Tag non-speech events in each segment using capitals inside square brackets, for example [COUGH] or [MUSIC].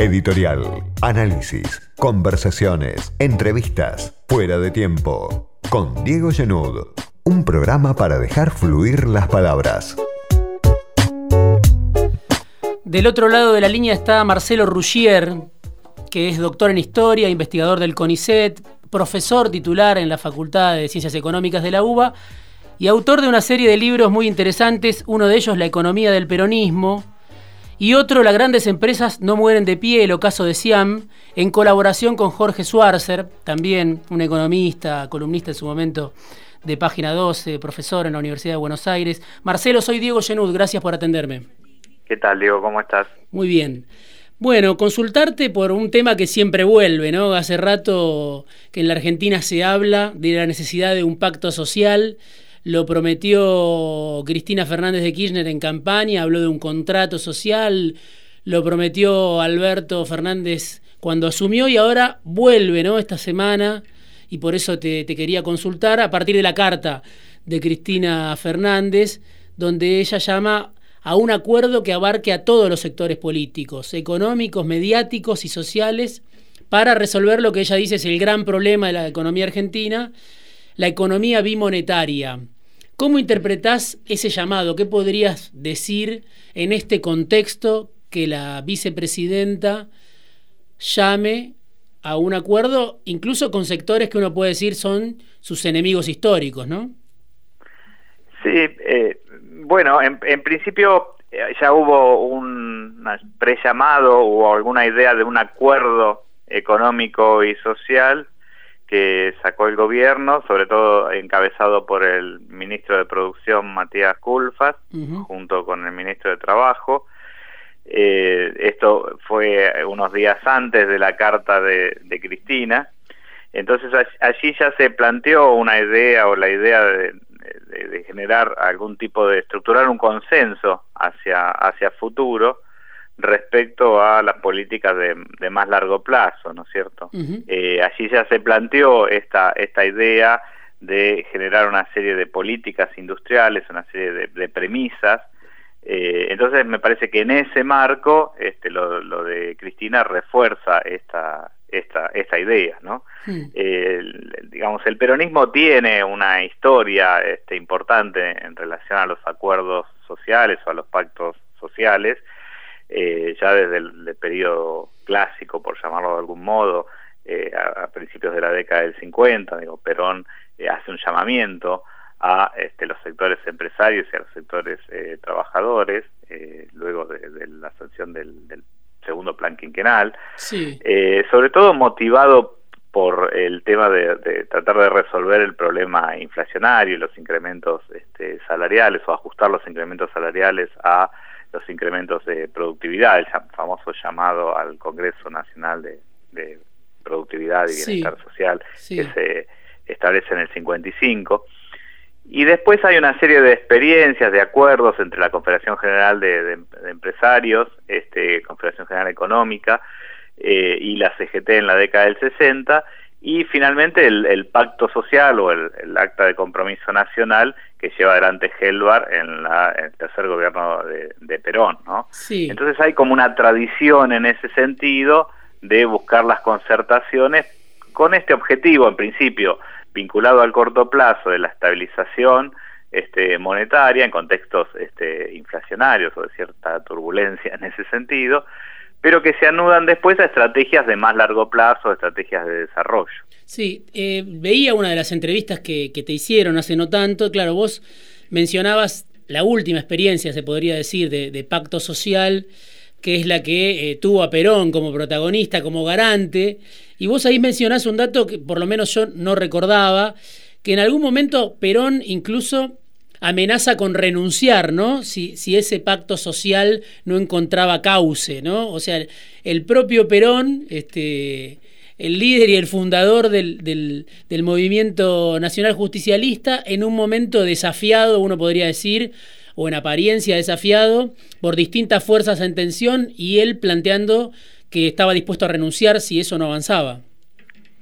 Editorial, análisis, conversaciones, entrevistas, fuera de tiempo. Con Diego Genud. Un programa para dejar fluir las palabras. Del otro lado de la línea está Marcelo Ruggier, que es doctor en historia, investigador del CONICET, profesor titular en la Facultad de Ciencias Económicas de la UBA y autor de una serie de libros muy interesantes, uno de ellos La economía del peronismo y otro Las grandes empresas no mueren de pie, el ocaso de Siam, en colaboración con Jorge Schwarzer, también un economista, columnista en su momento de Página 12, profesor en la Universidad de Buenos Aires. Marcelo, soy Diego Genud, gracias por atenderme. ¿Qué tal, Diego? ¿Cómo estás? Muy bien. Bueno, consultarte por un tema que siempre vuelve, ¿no? Hace rato que en la Argentina se habla de la necesidad de un pacto social. Lo prometió Cristina Fernández de Kirchner en campaña, habló de un contrato social, lo prometió Alberto Fernández cuando asumió y ahora vuelve, ¿no? Esta semana, y por eso te, te quería consultar a partir de la carta de Cristina Fernández, donde ella llama a un acuerdo que abarque a todos los sectores políticos, económicos, mediáticos y sociales, para resolver lo que ella dice es el gran problema de la economía argentina, la economía bimonetaria. ¿Cómo interpretás ese llamado? ¿Qué podrías decir en este contexto que la vicepresidenta llame a un acuerdo, incluso con sectores que uno puede decir son sus enemigos históricos, ¿no? Sí, eh, bueno, en, principio eh, ya hubo un pre-llamado o alguna idea de un acuerdo económico y social que sacó el gobierno, sobre todo encabezado por el ministro de Producción Matías Culfas, junto con el ministro de Trabajo. Eh, esto fue unos días antes de la carta de, de Cristina. Entonces allí ya se planteó una idea o la idea de, de, generar algún tipo de estructurar un consenso hacia hacia futuro respecto a las políticas de, más largo plazo, ¿no es cierto? eh, allí ya se planteó esta esta idea de generar una serie de políticas industriales, una serie de, premisas. Eh, entonces me parece que en ese marco este, lo, lo de Cristina refuerza esta, esta, esta idea, ¿no? Digamos, el peronismo tiene una historia este, importante en relación a los acuerdos sociales o a los pactos sociales, eh, ya desde el, periodo clásico, por llamarlo de algún modo, eh, a, principios de la década del 50, digo, Perón eh, hace un llamamiento a este, los sectores empresarios y a los sectores trabajadores, luego de, la sanción del, del segundo plan quinquenal, sobre todo motivado por el tema de, tratar de resolver el problema inflacionario y los incrementos este, salariales o ajustar los incrementos salariales a los incrementos de productividad, el famoso llamado al Congreso Nacional de, Productividad y Bienestar Social que se establece en el 55. Y después hay una serie de experiencias, de acuerdos entre la Confederación General de, Empresarios, este, Confederación General Económica eh, y la CGT en la década del 60, y finalmente el, pacto social o el, acta de compromiso nacional que lleva adelante Helvar en, el tercer gobierno de, Perón. ¿no? Entonces hay como una tradición en ese sentido de buscar las concertaciones con este objetivo, en principio, vinculado al corto plazo de la estabilización este, monetaria en contextos este, inflacionarios o de cierta turbulencia en ese sentido, pero que se anudan después a estrategias de más largo plazo, estrategias de desarrollo. Sí, eh, veía una de las entrevistas que, te hicieron hace no tanto, claro, vos mencionabas la última experiencia, se podría decir, de, pacto social, que es la que eh, tuvo a Perón como protagonista, como garante, y vos ahí mencionás un dato que por lo menos yo no recordaba, que en algún momento Perón incluso amenaza con renunciar, ¿no? Si, si ese pacto social no encontraba cauce, ¿no? O sea, el propio Perón, este, el líder y el fundador del, del, del, movimiento nacional justicialista, en un momento desafiado, uno podría decir, o en apariencia desafiado, por distintas fuerzas en tensión, y él planteando que estaba dispuesto a renunciar si eso no avanzaba.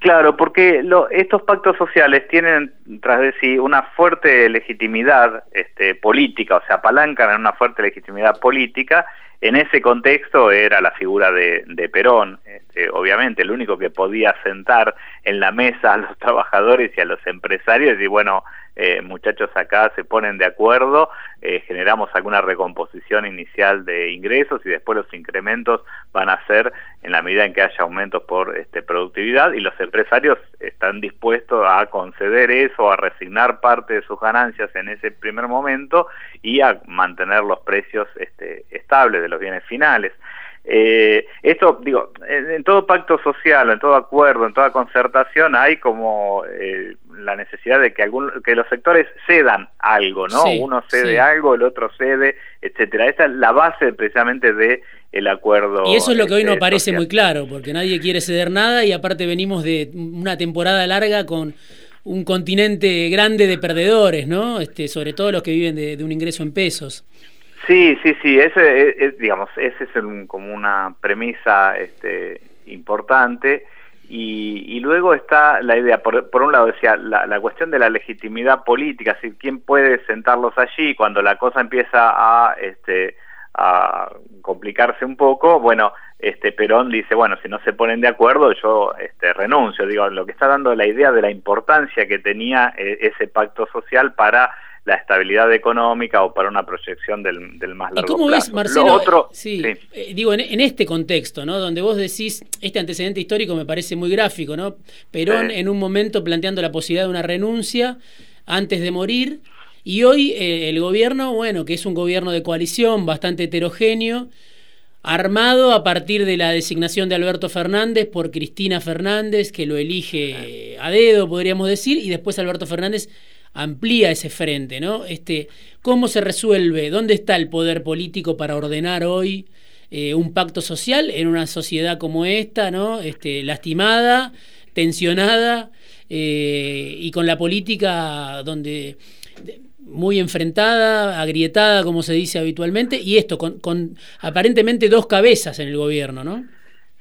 Claro, porque estos pactos sociales tienen tras de sí una fuerte legitimidad este, política, o sea, apalancan en una fuerte legitimidad política. En ese contexto era la figura de, Perón, este, obviamente, el único que podía sentar en la mesa a los [LAUGHS] trabajadores y a los empresarios y bueno, eh, muchachos acá se ponen de acuerdo, eh, generamos alguna recomposición inicial de ingresos y después los incrementos van a ser en la medida en que haya aumentos por este, productividad y los empresarios están dispuestos a conceder eso, a resignar parte de sus ganancias en ese primer momento y a mantener los precios este, estables de los bienes finales. Eh, esto, digo, en, todo pacto social, en todo acuerdo, en toda concertación hay como eh, la necesidad de que, algún, que los sectores cedan algo, ¿no? Uno cede algo, el otro cede, etcétera. Esa es la base precisamente de el acuerdo. Y eso es lo que hoy no este, parece muy claro, porque nadie quiere ceder nada y aparte venimos de una temporada larga con un continente grande de perdedores, ¿no? Este, sobre todo los que viven de un ingreso en pesos. Sí, sí, sí, ese es, digamos, ese es como una premisa este, importante. Y, luego está la idea, por, un lado decía, la, cuestión de la legitimidad política, si quién puede sentarlos allí cuando la cosa empieza a, este, complicarse un poco, bueno, este Perón dice, bueno, si no se ponen de acuerdo, yo renuncio. Digo, lo que está dando la idea de la importancia que tenía eh, ese pacto social para la estabilidad económica o para una proyección del, del más largo ¿Y cómo ves, Marcelo? Otro, sí, eh, digo, en, este contexto, ¿no? Donde vos decís, este antecedente histórico me parece muy gráfico, ¿no? Perón en un momento planteando la posibilidad de una renuncia antes de morir, y hoy eh, el gobierno, bueno, que es un gobierno de coalición bastante heterogéneo, armado a partir de la designación de Alberto Fernández por Cristina Fernández, que lo elige a dedo, podríamos decir, y después Alberto Fernández amplía ese frente, ¿no? Este, ¿Cómo se resuelve? ¿Dónde está el poder político para ordenar hoy eh, un pacto social en una sociedad como esta, ¿no? Este, lastimada, tensionada eh, y con la política donde muy enfrentada, agrietada, como se dice habitualmente, y esto con, con aparentemente dos cabezas en el gobierno, ¿no?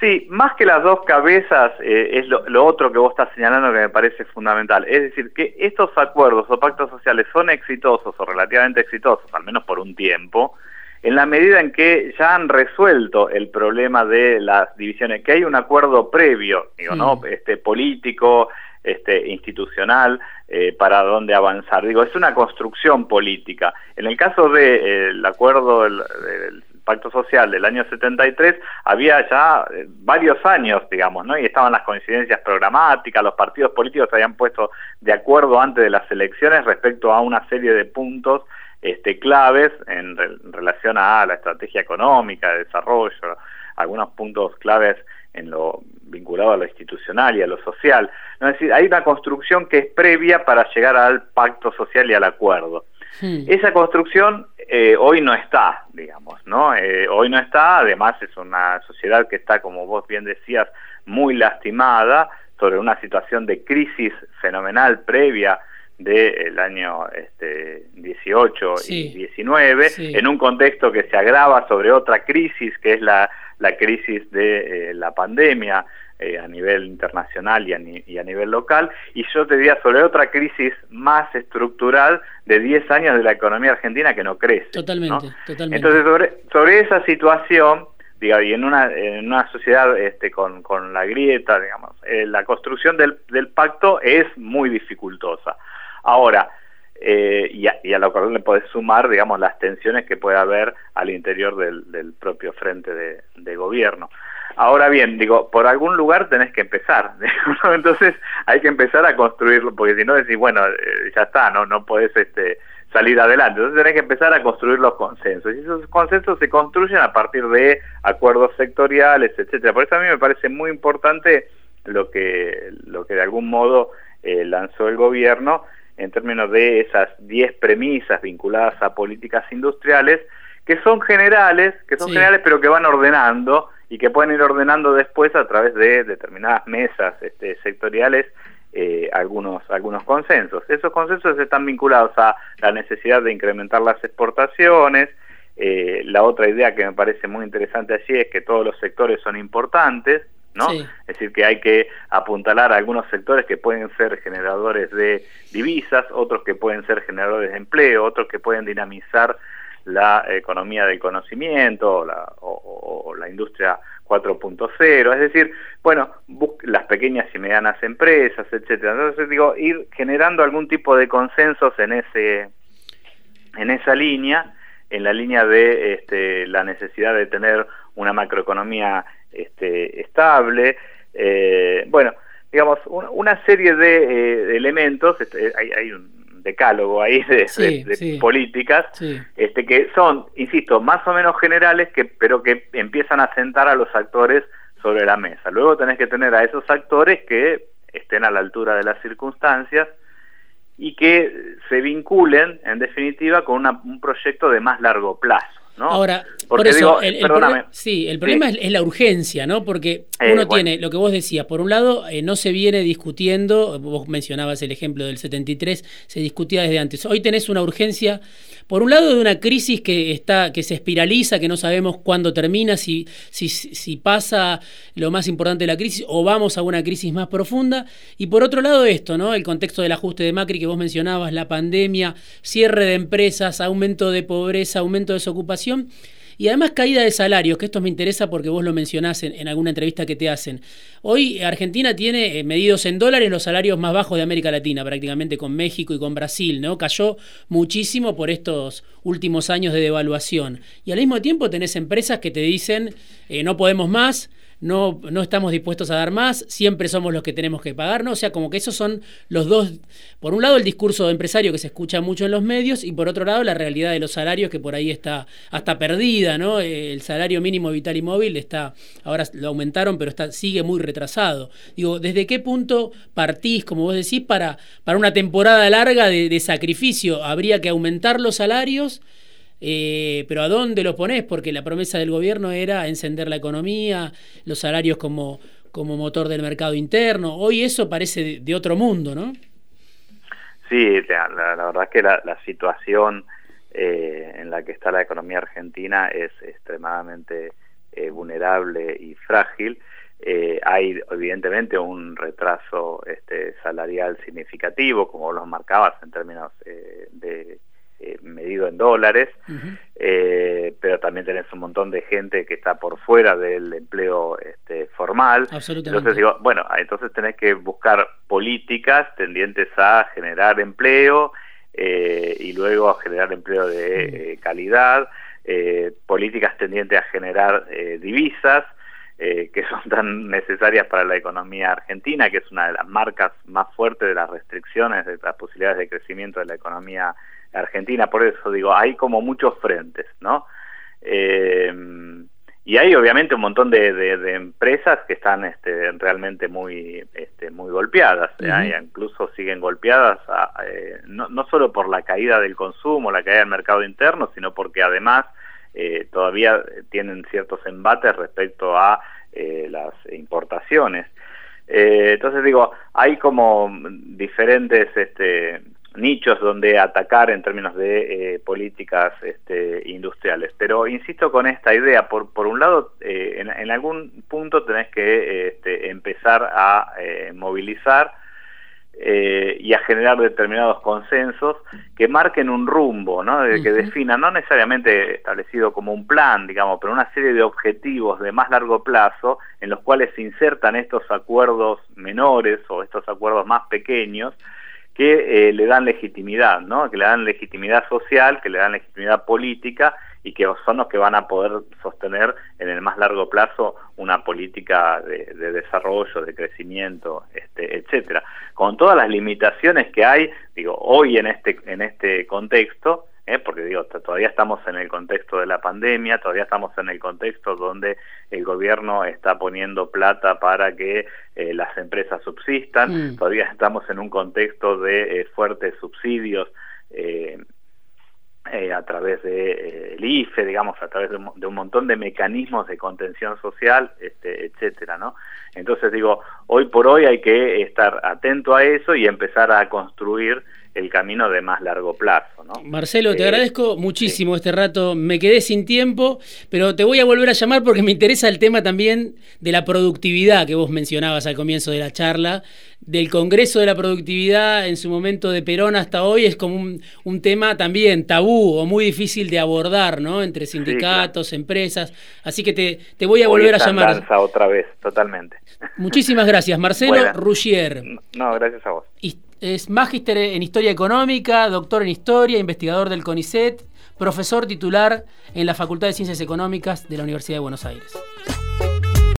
Sí, más que las dos cabezas eh, es lo, otro que vos estás señalando que me parece fundamental. Es decir, que estos acuerdos o pactos sociales son exitosos o relativamente exitosos, al menos por un tiempo, en la medida en que ya han resuelto el problema de las divisiones, que hay un acuerdo previo, digo, ¿no? Este, político, este, institucional, eh, para dónde avanzar. Digo, es una construcción política. En el caso del acuerdo del, Pacto Social del año 73 había ya eh, varios años, digamos, ¿no? Y estaban las coincidencias programáticas, los partidos políticos se habían puesto de acuerdo antes de las elecciones respecto a una serie de puntos este, claves en, relación a la estrategia económica, de desarrollo, algunos puntos claves en lo vinculado a lo institucional y a lo social. Es decir, hay una construcción que es previa para llegar al pacto social y al acuerdo. Hmm. Esa construcción eh, hoy no está, digamos, ¿no? Eh, hoy no está, además es una sociedad que está, como vos bien decías, muy lastimada sobre una situación de crisis fenomenal previa del año este, 18 y 19, en un contexto que se agrava sobre otra crisis, que es la, la crisis de eh, la pandemia, eh, a nivel internacional y a, nivel local, y yo te diría sobre otra crisis más estructural de 10 años de la economía argentina que no crece. Totalmente, totalmente. Entonces, sobre, sobre esa situación, diga, y en una, en una sociedad este, con, con la grieta, digamos, eh, la construcción del, del pacto es muy dificultosa. Ahora, eh, y, a, y, a, lo cual le podés sumar, digamos, las tensiones que puede haber al interior del, del propio frente de, de, gobierno. Ahora bien, digo, por algún lugar tenés que empezar, [LAUGHS] entonces hay que empezar a construirlo, porque si no decís, bueno, eh, ya está, no no podés este, salir adelante, entonces tenés que empezar a construir los consensos, y esos consensos se construyen a partir de acuerdos sectoriales, etcétera. Por eso a mí me parece muy importante lo que, lo que de algún modo eh, lanzó el gobierno en términos de esas 10 premisas vinculadas a políticas industriales, que son generales, que son generales pero que van ordenando y que pueden ir ordenando después a través de determinadas mesas este, sectoriales eh, algunos, algunos consensos. Esos consensos están vinculados a la necesidad de incrementar las exportaciones, eh, la otra idea que me parece muy interesante allí es que todos los sectores son importantes, ¿no? Es decir, que hay que apuntalar a algunos sectores que pueden ser generadores de divisas, otros que pueden ser generadores de empleo, otros que pueden dinamizar la economía del conocimiento la, o la industria 4.0, es decir, bueno, las pequeñas y medianas empresas, etcétera. Entonces digo, ir generando algún tipo de consensos en ese en esa línea, en la línea de este, la necesidad de tener una macroeconomía este, estable, eh, bueno, digamos, una serie de, eh, elementos, este, hay un decálogo ahí de, políticas, este, que son, insisto, más o menos generales, que, pero que empiezan a sentar a los actores sobre la mesa. Luego tenés que tener a esos actores que estén a la altura de las circunstancias y que se vinculen, en definitiva, con un proyecto de más largo plazo. Ahora, por eso, el, problema, sí, el problema Es, la urgencia, ¿no? Porque eh, uno tiene, lo que vos decías, por un lado, eh, no se viene discutiendo, vos mencionabas el ejemplo del 73, se discutía desde antes. Hoy tenés una urgencia, por un lado, de una crisis que está, que se espiraliza, que no sabemos cuándo termina, si, si, si pasa lo más importante de la crisis o vamos a una crisis más profunda. Y por otro lado, esto, ¿no? El contexto del ajuste de Macri que vos mencionabas, la pandemia, cierre de empresas, aumento de pobreza, aumento de desocupación y además caída de salarios, que esto me interesa porque vos lo mencionás en, alguna entrevista que te hacen. Hoy Argentina tiene eh, medidos en dólares los salarios más bajos de América Latina, prácticamente con México y con Brasil, ¿no? Cayó muchísimo por estos últimos años de devaluación. Y al mismo tiempo tenés empresas que te dicen, eh, no podemos más, no, no estamos dispuestos a dar más, siempre somos los que tenemos que pagar, ¿no? O sea, como que esos son los dos, por un lado el discurso de empresario que se escucha mucho en los medios y por otro lado la realidad de los salarios que por ahí está hasta perdida, ¿no? El salario mínimo vital y móvil está, ahora lo aumentaron, pero está, sigue muy retrasado. Digo, ¿desde qué punto partís, como vos decís, para, para una temporada larga de, de sacrificio? ¿Habría que aumentar los salarios? Eh, pero ¿a dónde lo pones? Porque la promesa del gobierno era encender la economía, los salarios como, como motor del mercado interno. Hoy eso parece de, otro mundo, ¿no? Sí, la, verdad es que la, situación eh, en la que está la economía argentina es extremadamente eh, vulnerable y frágil. hay evidentemente un retraso este, salarial significativo, como lo marcabas en términos de eh, en dólares, eh, pero también tenés un montón de gente que está por fuera del empleo este, formal. Entonces digo, bueno, entonces tenés que buscar políticas tendientes a generar empleo eh, y luego a generar empleo de calidad, políticas tendientes a generar divisas. que [LAUGHS] son tan necesarias para la economía argentina, que es una de las marcas más fuertes de las restricciones de las posibilidades de crecimiento de la economía Argentina, por eso digo, hay como muchos frentes, ¿no? Eh, y hay obviamente un montón de, empresas que están este, realmente muy este, muy golpeadas, ¿eh? incluso siguen golpeadas eh, no, no, solo por la caída del consumo, la caída del mercado interno, sino porque además todavía tienen ciertos embates respecto a las importaciones. entonces digo, hay como diferentes este, nichos donde atacar en términos de eh, políticas este, industriales. Pero insisto con esta idea, por, por un lado, eh, en, algún punto tenés que este, empezar a eh, movilizar y a generar determinados consensos que marquen un rumbo, ¿no? que definan, no necesariamente establecido como un plan, digamos, pero una serie de objetivos de más largo plazo en los cuales se insertan estos acuerdos menores o estos acuerdos más pequeños, que eh, le dan legitimidad, ¿no? que le dan legitimidad social, que le dan legitimidad política y que son los que van a poder sostener en el más largo plazo una política de, desarrollo, de crecimiento, este, etcétera. Con todas las limitaciones que hay, digo, hoy en este en este contexto, ¿eh? porque digo, todavía estamos en el contexto de la pandemia, todavía estamos en el contexto donde el gobierno está poniendo plata para que eh, las empresas subsistan, mm. todavía estamos en un contexto de eh, fuertes subsidios a través de el IFE, digamos, a través de un, montón de mecanismos de contención social, este, etcétera, ¿no? Entonces digo, hoy por hoy hay que estar atento a eso y empezar a construir el camino de más largo plazo. ¿no? Marcelo, te eh, agradezco muchísimo este rato. Me quedé sin tiempo, pero te voy a volver a llamar porque me interesa el tema también de la productividad que vos mencionabas al comienzo de la charla. Del Congreso de la Productividad en su momento de Perón hasta hoy es como un, tema también tabú o muy difícil de abordar, ¿no? Entre sindicatos, empresas. Así que te, te voy a volver a llamar. Otra vez, totalmente. Muchísimas gracias, Marcelo [LAUGHS] Rougier. No, gracias a vos. Es magíster en Historia Económica, doctor en Historia, investigador del CONICET, profesor titular en la Facultad de Ciencias Económicas de la Universidad de Buenos Aires.